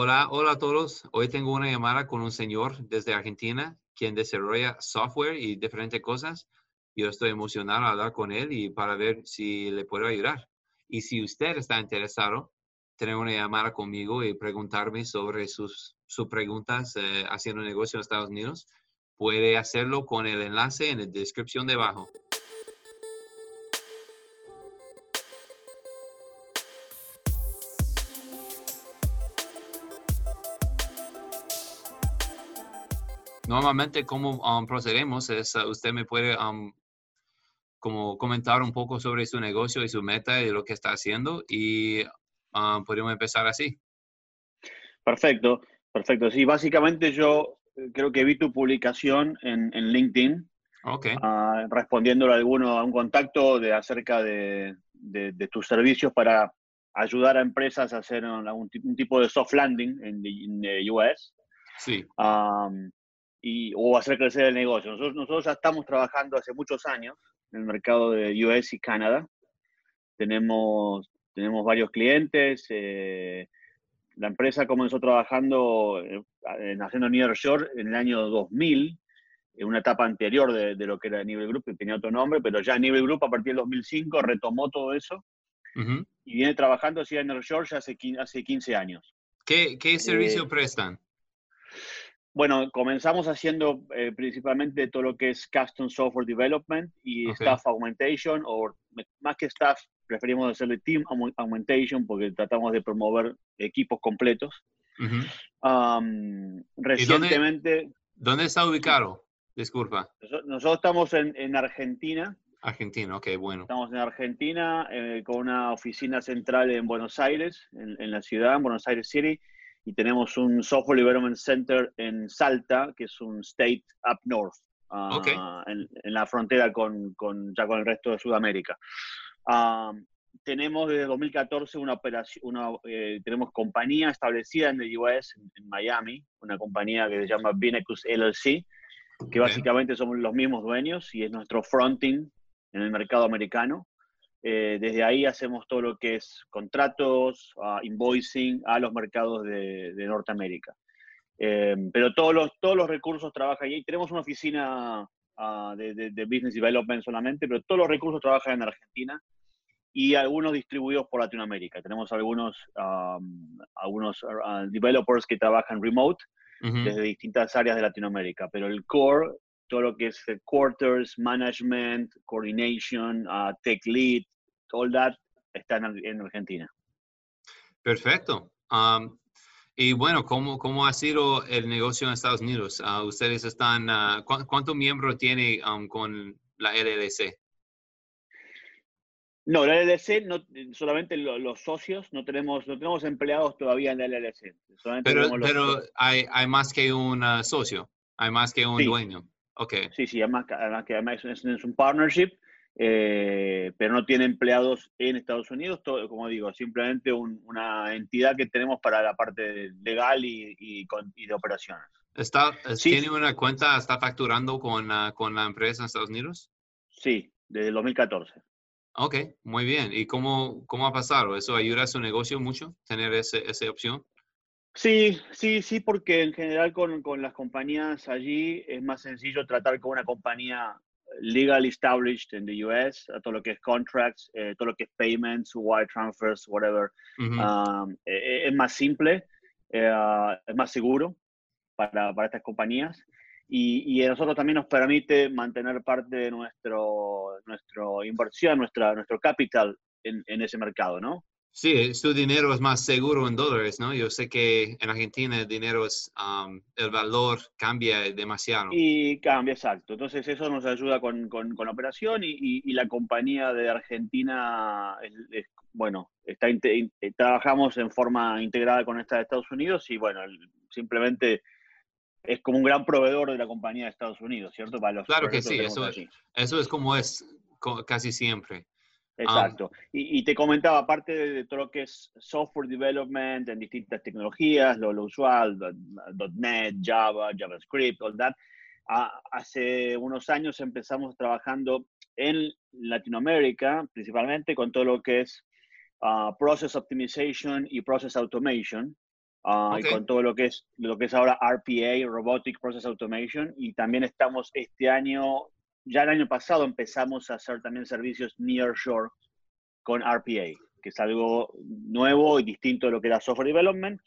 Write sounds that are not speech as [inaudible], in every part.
Hola, hola a todos. Hoy tengo una llamada con un señor desde Argentina quien desarrolla software y diferentes cosas. Yo estoy emocionado a hablar con él y para ver si le puedo ayudar. Y si usted está interesado, tener una llamada conmigo y preguntarme sobre sus, sus preguntas eh, haciendo negocio en Estados Unidos, puede hacerlo con el enlace en la descripción debajo. Normalmente, cómo um, procedemos es, uh, usted me puede um, como comentar un poco sobre su negocio y su meta y lo que está haciendo y um, podemos empezar así. Perfecto, perfecto. Sí, básicamente yo eh, creo que vi tu publicación en, en LinkedIn. Okay. Uh, respondiéndole a, alguno, a un contacto de acerca de, de, de, tus servicios para ayudar a empresas a hacer un, un tipo de soft landing en, en US. Sí. Um, y, o hacer crecer el negocio. Nosotros, nosotros ya estamos trabajando hace muchos años en el mercado de US y Canadá. Tenemos, tenemos varios clientes. Eh, la empresa comenzó trabajando eh, en haciendo Nearshore en el año 2000, en una etapa anterior de, de, lo que era Nivel Group, que tenía otro nombre, pero ya Nivel Group a partir del 2005 retomó todo eso uh -huh. y viene trabajando así en Nearshore ya hace, hace 15 años. ¿Qué, qué servicio Eh, prestan? Bueno, comenzamos haciendo eh, principalmente todo lo que es Custom Software Development y. Staff Augmentation, o más que Staff, preferimos hacerle Team Aug- Augmentation porque tratamos de promover equipos completos. Um, recientemente, ¿Dónde está ubicado? Disculpa. noso- nosotros estamos en, en Argentina, Argentina, ok, bueno. estamos en Argentina eh, con una oficina central en Buenos Aires, en, en la ciudad, en Buenos Aires City, y tenemos un Software Development Center en Salta, que es un state up north, ah, Ok. en, en la frontera con, con- ya con el resto de Sudamérica. Ah, tenemos desde 2014 una operación, una, eh, tenemos compañía establecida en el US, en, en Miami, una compañía que se llama Binecus LLC, que básicamente somos los mismos dueños y es nuestro fronting en el mercado americano. Eh, desde ahí hacemos todo lo que es contratos, ah, invoicing a los mercados de, de Norteamérica. Eh, pero todos los, todos los recursos trabajan ahí. Tenemos una oficina ah, de, de- de Business Development solamente, pero todos los recursos trabajan en Argentina y algunos distribuidos por Latinoamérica. Tenemos algunos, um, algunos ah, developers que trabajan remote Ujú. desde distintas áreas de Latinoamérica, pero el core, todo lo que es headquarters, management, coordination, uh, tech lead, all that, está en, en Argentina. Perfecto. Am, y bueno, ¿cómo, ¿cómo ha sido el negocio en Estados Unidos? Ah, ustedes están, ah, ¿cuán- ¿cuántos miembros tiene am, con la LLC? No, la LLC, no, solamente lo- los socios, no tenemos, no tenemos empleados todavía en la LLC. Solamente Pero, pero hay, hay más que un socio, hay más que un Sí. dueño. Sí, sí, además, que- además que además es, es un partnership, eh, pero no tiene empleados en Estados Unidos, todo, como digo, simplemente un- una entidad que tenemos para la parte legal y, y con- y de operaciones. ¿Está, Sí. ¿Tiene una cuenta, está facturando con, con la empresa en Estados Unidos? Sí, desde el 2014. Ok, muy bien. ¿Y cómo, cómo ha pasado? ¿Eso ayuda a su negocio mucho, tener ese, esa opción? Sí, sí, sí, porque en general con, con las compañías allí es más sencillo tratar con una compañía legal established en the US, a todo lo que es contracts, eh, todo lo que es payments, wire transfers, whatever. Um, eh, es más simple, eh, es más seguro para, para estas compañías y, y a nosotros también nos permite mantener parte de nuestro, nuestro inversión, nuestra, nuestro capital en, en ese mercado, ¿no? Sí, su dinero es más seguro en dólares, ¿no? Yo sé que en Argentina el dinero es, am, el valor cambia demasiado. Y cambia, exacto. Entonces eso nos ayuda con, con, con la operación y, y, y la compañía de Argentina, es, es, bueno, está, inte- eh, trabajamos en forma integrada con esta de Estados Unidos y bueno, simplemente es como un gran proveedor de la compañía de Estados Unidos, ¿cierto? Para los Claro que sí, eso, allí. eso es como es casi siempre. Exacto. y, y te comentaba, aparte de, todo lo que es software development en distintas tecnologías, lo, lo usual, .NET, Java, JavaScript, all that, a- hace unos años empezamos trabajando en Latinoamérica, principalmente con todo lo que es ah, Process Optimization y Process Automation. ah, y con todo lo que es lo que es ahora RPA, Robotic Process Automation, y también estamos este año, ya el año pasado empezamos a hacer también servicios nearshore con RPA, que es algo nuevo y distinto de lo que era software development.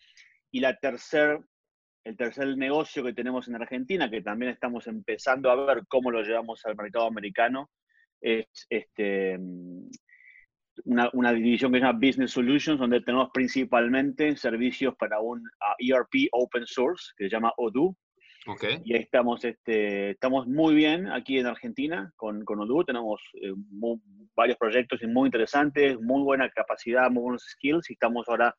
Y la tercer, el tercer negocio que tenemos en Argentina, que también estamos empezando a ver cómo lo llevamos al mercado americano, es este, una, una, división que se llama Business Solutions, donde tenemos principalmente servicios para un ERP open source que se llama Odoo. Okay. Y ahí estamos, este, estamos muy bien aquí en Argentina con, con Odoo. Tenemos eh, varios proyectos muy interesantes, muy buena capacidad, muy buenos skills y estamos ahora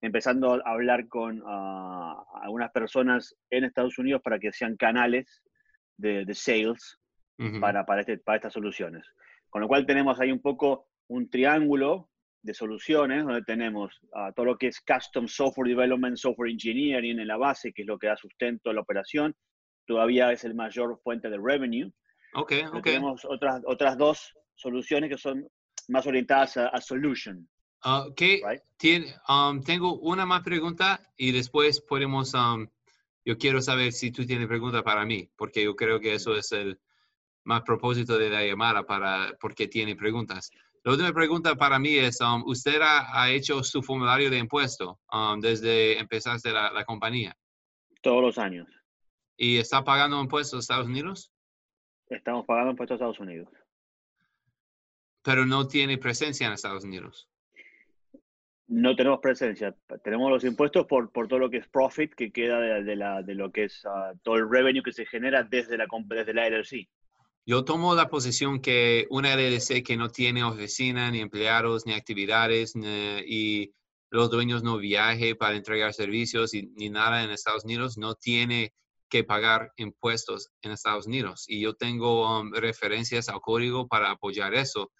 empezando a hablar con uh, algunas personas en Estados Unidos para que sean canales de, de sales uh -huh. para, para, este, para estas soluciones. Con lo cual tenemos ahí un poco un triángulo de soluciones donde tenemos uh, todo lo que es custom software development, software engineering en la base, que es lo que da sustento a la operación, todavía es el mayor fuente de revenue. Okay, okay. Tenemos otras, otras dos soluciones que son más orientadas a, a solution. Uh, um, tengo una más pregunta y después podemos, um, yo quiero saber si tú tienes pregunta para mí, porque yo creo que eso es el más propósito de la llamada para, porque tiene preguntas. La última pregunta para mí es, um, ¿usted ha, ha, hecho su formulario de impuesto um, desde empezaste la, la, compañía? Todos los años. ¿Y está pagando impuestos a Estados Unidos? Estamos pagando impuestos a Estados Unidos. Pero no tiene presencia en Estados Unidos. No tenemos presencia. Tenemos los impuestos por, por todo lo que es profit que queda de, de la, de lo que es uh, todo el revenue que se genera desde la, desde la LLC. Yo tomo la posición que una LLC que no tiene oficina, ni empleados, ni actividades, ni, y los dueños no viaje para entregar servicios y, ni nada en Estados Unidos, no tiene que pagar impuestos en Estados Unidos. Y yo tengo um, referencias al código para apoyar eso.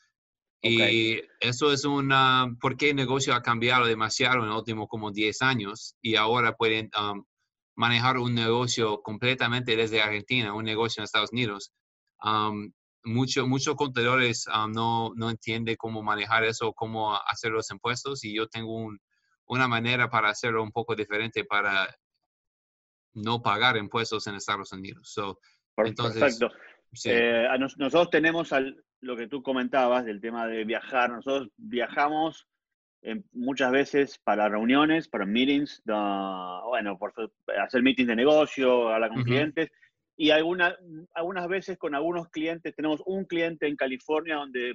Okay. Y eso es una, porque el negocio ha cambiado demasiado en los últimos como 10 años y ahora pueden um, manejar un negocio completamente desde Argentina, un negocio en Estados Unidos. Um, muchos mucho contadores um, no, no entienden cómo manejar eso, cómo hacer los impuestos y yo tengo un, una manera para hacerlo un poco diferente para no pagar impuestos en Estados Unidos. So, entonces, Perfecto. Sí. Eh, nos, nosotros tenemos al, lo que tú comentabas del tema de viajar. Nosotros viajamos eh, muchas veces para reuniones, para meetings, uh, bueno, por hacer meetings de negocio, hablar con uh -huh. clientes. Y alguna, algunas veces con algunos clientes, tenemos un cliente en California donde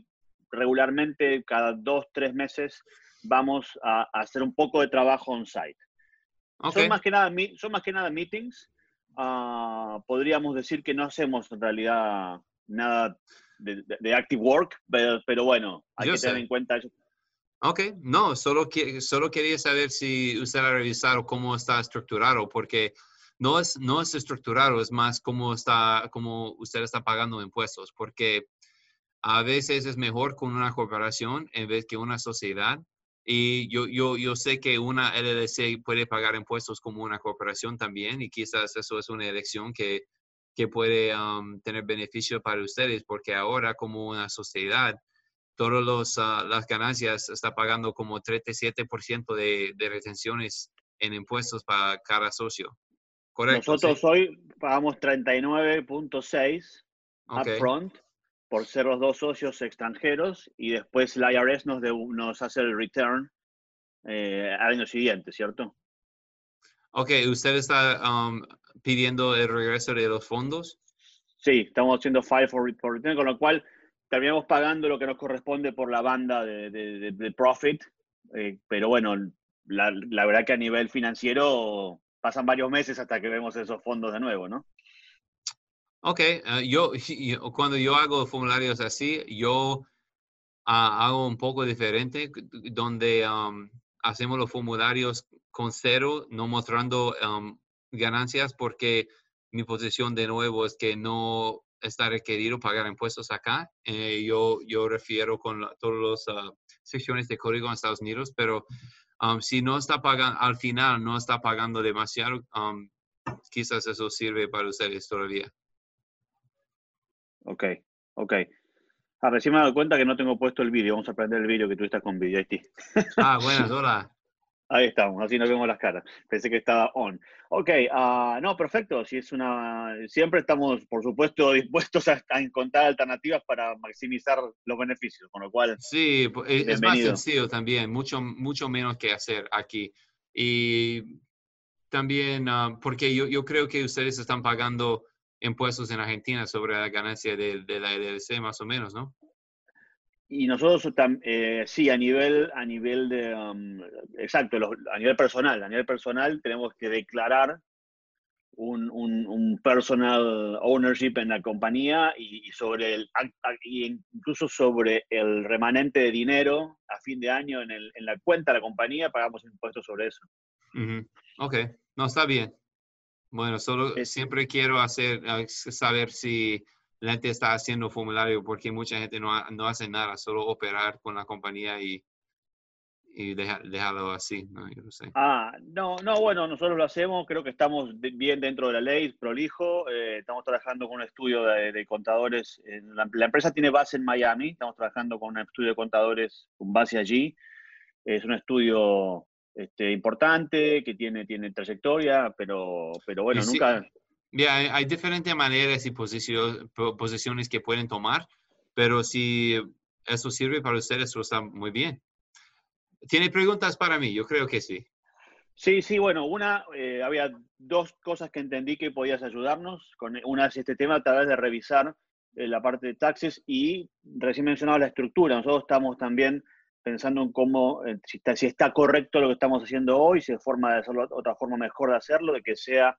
regularmente cada dos, tres meses vamos a, a hacer un poco de trabajo on-site. Okay. Son, más que nada, son más que nada meetings. Uh, podríamos decir que no hacemos en realidad nada de, de, de active work, pero, pero bueno, hay Yo que sé. tener en cuenta eso. Ok, no, solo, que, solo quería saber si usted ha revisado cómo está estructurado, porque no es, no es estructurado, es más cómo, está, cómo usted está pagando impuestos, porque a veces es mejor con una corporación en vez que una sociedad. Y yo, yo, yo sé que una LLC puede pagar impuestos como una corporación también, y quizás eso es una elección que, que puede um, tener beneficio para ustedes, porque ahora como una sociedad, todas uh, las ganancias está pagando como 37% de, de retenciones en impuestos para cada socio. Correcto. Nosotros ¿sí? hoy pagamos 39.6 okay. upfront por ser los dos socios extranjeros y después el IRS nos, de, nos hace el return eh, al año siguiente, ¿cierto? Ok, ¿usted está um, pidiendo el regreso de los fondos? Sí, estamos haciendo file for, for return, con lo cual terminamos pagando lo que nos corresponde por la banda de, de, de, de profit, eh, pero bueno, la, la verdad que a nivel financiero pasan varios meses hasta que vemos esos fondos de nuevo, ¿no? Ok, uh, yo, [laughs] yo, cuando yo hago formularios así, yo uh, hago un poco diferente, donde um, hacemos los formularios con cero, no mostrando um, ganancias, porque mi posición de nuevo es que no está requerido pagar impuestos acá. Eh, yo, yo refiero con todas las uh, secciones de código en Estados Unidos, pero um, si no está pagando, al final no está pagando demasiado, um, quizás eso sirve para ustedes todavía. Ok, ok. Ah, recién me he dado cuenta que no tengo puesto el vídeo. Vamos a aprender el vídeo que tú estás con vídeo, Ah, buenas, [laughs] hola. Ahí estamos, así nos vemos las caras. Pensé que estaba on. Ok, uh, no, perfecto. Si es una, siempre estamos, por supuesto, [laughs] dispuestos a, encontrar alternativas para maximizar los beneficios, con lo cual. Sí, es, más sencillo también, mucho, mucho menos que hacer aquí. Y también, uh, porque yo, yo creo que ustedes están pagando impuestos en Argentina sobre la ganancia de, de la LLC, más o menos, ¿no? Y nosotros eh, sí, a nivel, a nivel de, um, exacto, a nivel personal, a nivel personal tenemos que declarar un, un, personal ownership en la compañía y, sobre el, incluso sobre el remanente de dinero a fin de año en, el, en la cuenta de la compañía pagamos impuestos sobre eso. Ok, no, está bien. Bueno, solo siempre quiero hacer, saber si la gente está haciendo formulario porque mucha gente no, no hace nada, solo operar con la compañía y, y dejarlo así, ¿no? Yo no sé. Ah, no, no, bueno, nosotros lo hacemos, creo que estamos bien dentro de la ley, prolijo, eh, estamos trabajando con un estudio de, contadores, la, empresa tiene base en Miami, estamos trabajando con un estudio de contadores con base allí, es un estudio este, importante, que tiene, tiene trayectoria, pero, pero bueno, nunca... Ya, hay, diferentes maneras y posiciones que pueden tomar, pero si eso sirve para ustedes, eso está muy bien. ¿Tiene preguntas para mí? Yo creo que sí. Sí, sí, bueno, una, eh, había dos cosas que entendí que podías ayudarnos. Con, una es este tema a través de revisar eh, la parte de taxes y recién mencionaba la estructura. Nosotros estamos también pensando en cómo, eh, si, está, si está correcto lo que estamos haciendo hoy, si hay forma de hacerlo, otra forma mejor de hacerlo, de que sea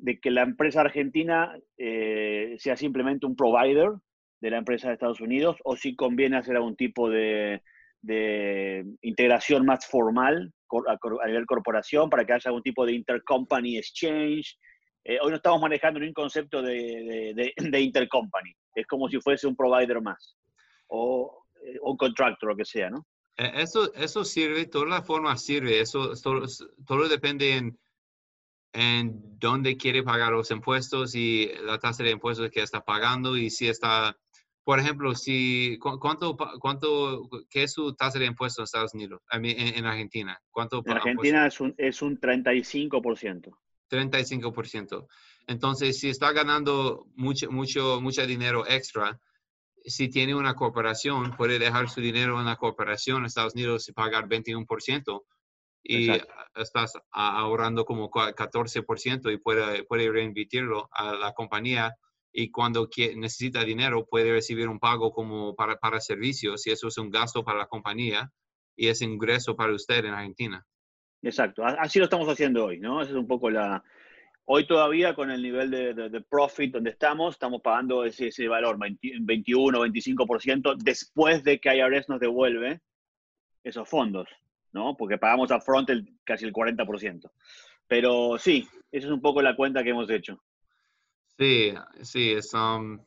de que la empresa argentina eh, sea simplemente un provider de la empresa de Estados Unidos o si conviene hacer algún tipo de, integración más formal a, nivel corporación para que haya algún tipo de intercompany exchange. Eh, hoy no estamos manejando un concepto de, de, intercompany, es como si fuese un provider más o eh, un contractor, lo que sea, ¿no? Eso, eso sirve, toda la forma sirve, eso todo, todo depende en en dónde quiere pagar los impuestos y la tasa de impuestos que está pagando y si está, por ejemplo, si cuánto, cuánto, qué es su tasa de impuestos en Estados Unidos, en, Argentina, cuánto. En Argentina es un, es un 35%. 35%. Entonces, si está ganando mucho, mucho, mucho dinero extra, si tiene una corporación, puede dejar su dinero en la corporación en Estados Unidos y pagar 21% y estás ahorrando como 14% y puede, puede reinvertirlo a la compañía y cuando necesita dinero puede recibir un pago como para, para servicios y eso es un gasto para la compañía y es ingreso para usted en Argentina. Exacto, así lo estamos haciendo hoy, ¿no? Esa es un poco la... Hoy todavía con el nivel de, de, profit donde estamos, estamos pagando ese, ese valor, 21 o 25%, después de que IRS nos devuelve esos fondos. ¿No? Porque pagamos a front el, casi el 40%. Pero sí, esa es un poco la cuenta que hemos hecho. Sí, sí, es... Um,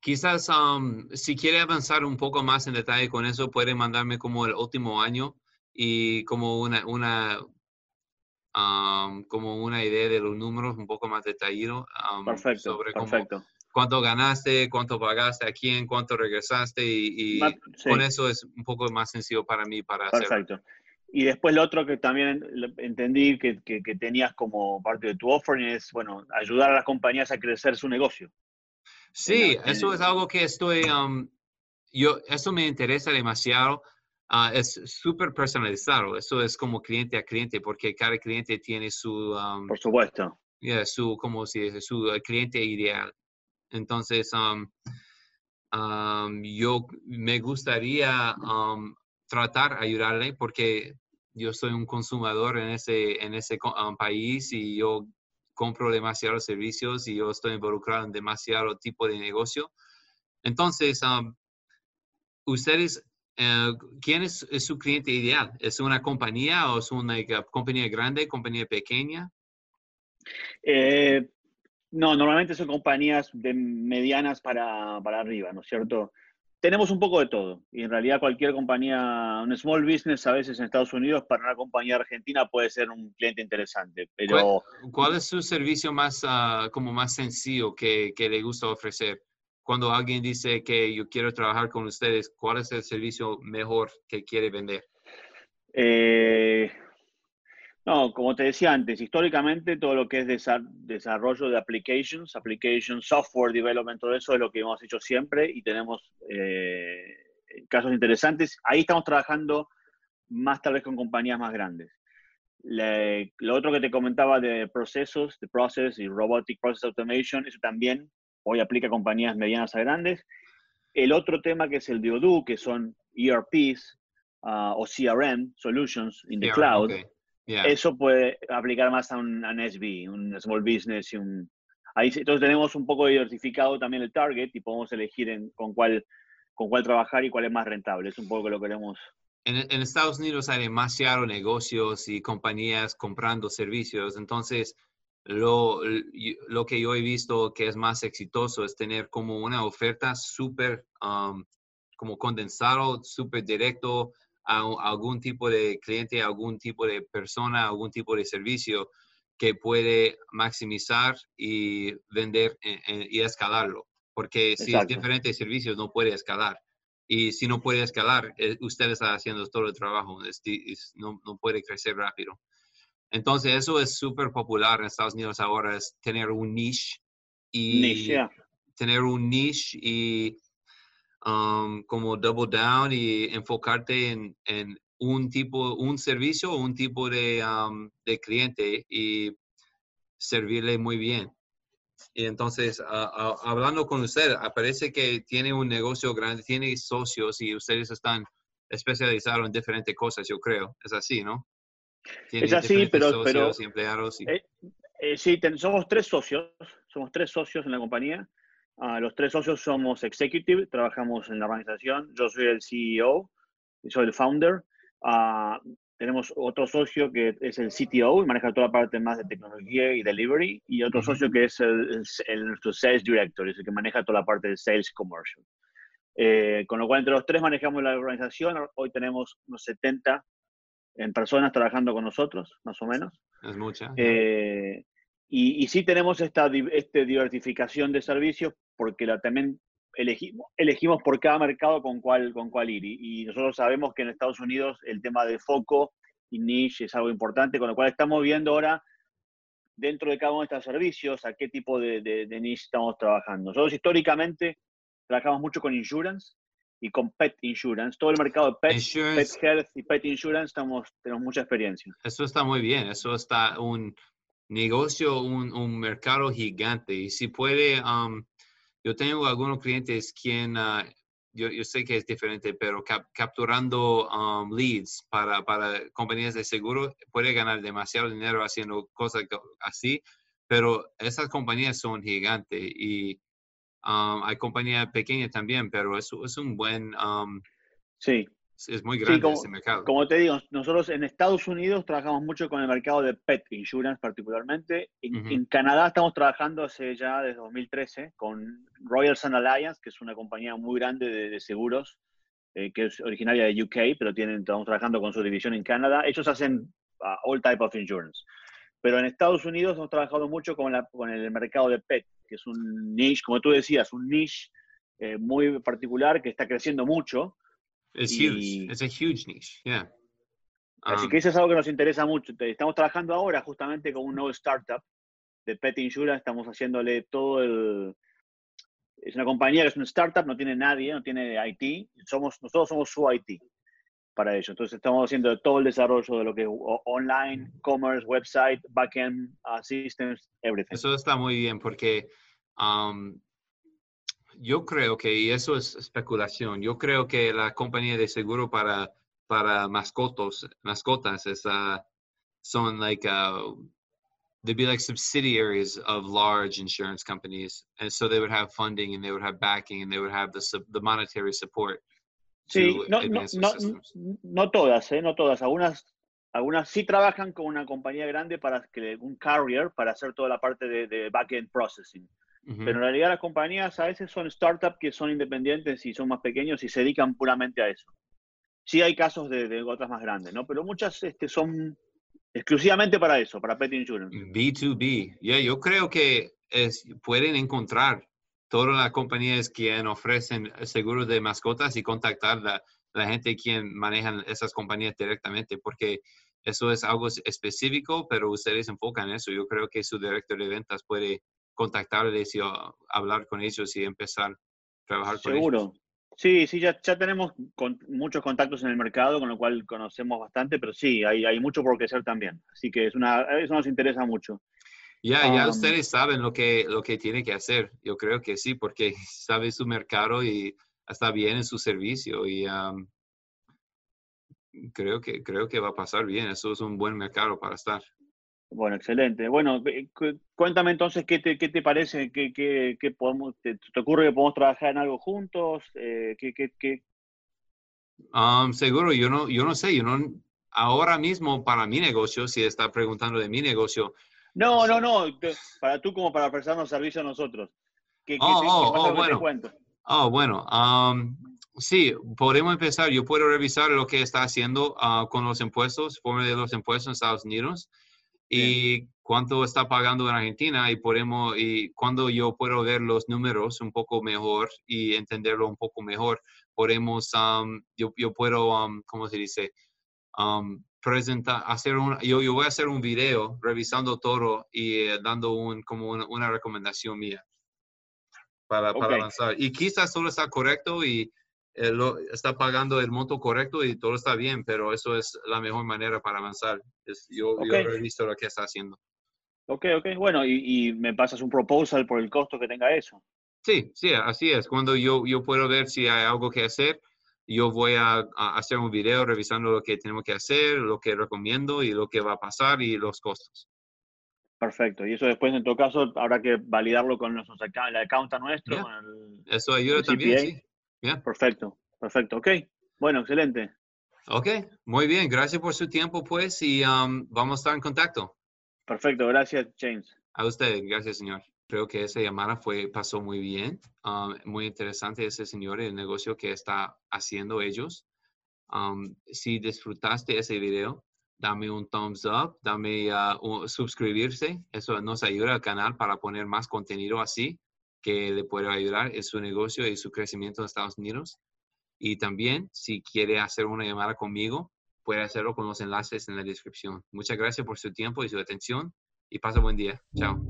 quizás um, si quiere avanzar un poco más en detalle con eso, puede mandarme como el último año y como una, una, um, como una idea de los números un poco más detallado. perfecto, sobre perfecto cuánto ganaste, cuánto pagaste, a quién, cuánto regresaste y, con eso es un poco más sencillo para mí para hacer. Perfecto. Y después lo otro que también entendí que, que, tenías como parte de tu offering es, bueno, ayudar a las compañías a crecer su negocio. Sí, eso es algo que estoy, um, yo, eso me interesa demasiado. Uh, es súper personalizado, eso es como cliente a cliente, porque cada cliente tiene su... Um, Por supuesto. su, como si es su cliente ideal. Entonces, um, yo me gustaría um, tratar ayudarle porque yo soy un consumidor en ese, en ese país y yo compro demasiados servicios y yo estoy involucrado en demasiado tipo de negocio. Entonces, ustedes, eh, ¿quién es, su cliente ideal? ¿Es una compañía o es una compañía grande, compañía pequeña? Eh, no, normalmente son compañías de medianas para, arriba, ¿no es cierto? Tenemos un poco de todo y en realidad cualquier compañía, un small business a veces en Estados Unidos para una compañía argentina puede ser un cliente interesante, pero... ¿Cuál, es su servicio más, ah, como más sencillo que, que, le gusta ofrecer? Cuando alguien dice que yo quiero trabajar con ustedes, ¿cuál es el servicio mejor que quiere vender? Eh, no, como te decía antes, históricamente todo lo que es desarrollo de applications, application software development, todo eso es lo que hemos hecho siempre y tenemos eh, casos interesantes. Ahí estamos trabajando más tal vez con compañías más grandes. lo otro que te comentaba de procesos, de process y robotic process automation, eso también hoy aplica a compañías medianas a grandes. El otro tema que es el DODO, que son ERPs ah, o CRM, Solutions in the Cloud, eso puede aplicar más a un, SB, un Small Business y un... Ahí, entonces tenemos un poco diversificado también el target y podemos elegir en, con, cuál, con cuál trabajar y cuál es más rentable. Es un poco lo que queremos en, Estados Unidos hay demasiados negocios y compañías comprando servicios, entonces lo, lo, que yo he visto que es más exitoso es tener como una oferta súper um, como condensado, súper directo a, algún tipo de cliente, a algún tipo de persona, a algún tipo de servicio que puede maximizar y vender eh, eh, y escalarlo. Porque si es diferente servicios, no puede escalar. Y si no puede escalar, eh, usted está haciendo todo el trabajo, no, no, puede crecer rápido. Entonces, eso es súper popular en Estados Unidos ahora, es tener un niche y tener un niche y um, como double down y enfocarte en, en, un tipo, un servicio o un tipo de, um, de cliente y servirle muy bien. Y entonces, hablando con usted, parece que tiene un negocio grande, tiene socios y ustedes están especializados en diferentes cosas, yo creo. Es así, ¿no? es así, pero... pero empleados eh, eh, sí, somos tres socios, somos tres socios en la compañía. Ah, los tres socios somos executive, trabajamos en la organización. Yo soy el CEO, y soy el founder. Uh, tenemos otro socio que es el CTO y maneja toda la parte más de tecnología y delivery, y otro socio que es el, nuestro Sales Director, es el que maneja toda la parte de Sales Commercial. Eh, con lo cual, entre los tres manejamos la organización. Hoy tenemos unos 70 en personas trabajando con nosotros, más o menos. Es mucha. Eh, y, y, sí tenemos esta, esta diversificación de servicios porque la, también elegimos, elegimos por cada mercado con cuál, con cuál ir. Y, nosotros sabemos que en Estados Unidos el tema de foco y niche es algo importante, con lo cual estamos viendo ahora dentro de cada uno de estos servicios a qué tipo de, de, niche estamos trabajando. Nosotros históricamente trabajamos mucho con insurance y con pet insurance. Todo el mercado de pet, pet health y pet insurance estamos, tenemos mucha experiencia. Eso está muy bien. Eso está un negocio, un, un mercado gigante. Y si puede... Um, yo tengo algunos clientes quien, ah, yo, sé que es diferente, pero capturando um, leads para, para, compañías de seguro puede ganar demasiado dinero haciendo cosas así, pero esas compañías son gigantes y um, hay compañías pequeñas también, pero es, es un buen... Um, sí es muy grande como, ese mercado. Como te digo, nosotros en Estados Unidos trabajamos mucho con el mercado de pet insurance particularmente. En, Canadá estamos trabajando hace ya desde 2013 con Royal Sun Alliance, que es una compañía muy grande de, seguros, eh, que es originaria de UK, pero tienen, estamos trabajando con su división en Canadá. Ellos hacen uh, all type of insurance. Pero en Estados Unidos hemos trabajado mucho con, la, con el mercado de pet, que es un niche, como tú decías, un niche eh, muy particular que está creciendo mucho es huge. Es a huge niche, yeah. Así um, que eso es algo que nos interesa mucho. Estamos trabajando ahora justamente con un nuevo startup de Pet Insurance. Estamos haciéndole todo el... Es una compañía que es una startup, no tiene nadie, no tiene IT. Somos, nosotros somos su IT para ello. Entonces estamos haciendo todo el desarrollo de lo que es online, commerce, website, backend, uh, systems, everything. Eso está muy bien porque um, yo creo que, y eso es especulación, yo creo que la compañía de seguro para, para mascotos, mascotas es, uh, son like, uh, they'd be like subsidiaries of large insurance companies. And so they would have funding and they would have backing and they would have the, the monetary support. Sí, no, no, no, no, todas, ¿eh? no todas. Algunas, algunas sí trabajan con una compañía grande para que un carrier para hacer toda la parte de, de back-end processing. Pero en realidad las compañías a veces son startups que son independientes y son más pequeños y se dedican puramente a eso. Sí hay casos de, otras más grandes, ¿no? Pero muchas este, son exclusivamente para eso, para pet insurance. B2B. Yeah, yo creo que es, pueden encontrar todas las compañías que ofrecen seguros de mascotas y contactar la, la gente quien manejan esas compañías directamente, porque eso es algo específico, pero ustedes enfocan en eso. Yo creo que su director de ventas puede contactarles y uh, hablar con ellos y empezar a trabajar con ellos. Seguro. Sí, sí, ya, ya tenemos muchos contactos en el mercado, con lo cual conocemos bastante, pero sí, hay, hay mucho por crecer también. Así que es una, eso nos interesa mucho. Ya, ya ustedes saben lo que, lo que tiene que hacer. Yo creo que sí, porque [laughs] sabe su mercado y está bien en su servicio y creo, que, creo que va a pasar bien. Eso es un buen mercado para estar. Bueno, excelente. Bueno, cuéntame entonces qué te, qué te parece, qué, qué, podemos, te, ocurre que podemos trabajar en algo juntos, eh, ¿qué, qué, seguro, yo no, yo no sé, yo no, ahora mismo para mi negocio, si está preguntando de mi negocio. No, no, no, para tú como para prestarnos servicio a nosotros. ¿Qué, oh, oh, oh, bueno. Oh, bueno. sí, podemos empezar. Yo puedo revisar lo que está haciendo ah, con los impuestos, forma de los impuestos en Estados Unidos y cuánto está pagando en Argentina y podemos y cuando yo puedo ver los números un poco mejor y entenderlo un poco mejor podemos yo, yo, puedo cómo se dice presentar hacer un yo, yo voy a hacer un video revisando todo y eh, dando un como una recomendación mía para, para avanzar. Y quizás solo está correcto y eh, lo, está pagando el monto correcto y todo está bien, pero eso es la mejor manera para avanzar. Es, yo, yo he visto lo que está haciendo. Ok, ok, bueno, y, y, me pasas un proposal por el costo que tenga eso. Sí, sí, así es. Cuando yo, yo puedo ver si hay algo que hacer, yo voy a, a, hacer un video revisando lo que tenemos que hacer, lo que recomiendo y lo que va a pasar y los costos. Perfecto. Y eso después, en todo caso, habrá que validarlo con nuestros el account nuestro. eso ayuda también, sí. Perfecto, perfecto. Ok, bueno, excelente. Ok, muy bien. Gracias por su tiempo, pues, y um, vamos a estar en contacto. Perfecto, gracias, James. A usted, gracias, señor. Creo que esa llamada fue, pasó muy bien. Um, muy interesante ese señor, el negocio que está haciendo ellos. Um, si disfrutaste ese video, dame un thumbs up, dame uh, suscribirse. Eso nos ayuda al canal para poner más contenido así que le pueda ayudar en su negocio y su crecimiento en Estados Unidos. Y también, si quiere hacer una llamada conmigo, puede hacerlo con los enlaces en la descripción. Muchas gracias por su tiempo y su atención y pasa buen día. Chao.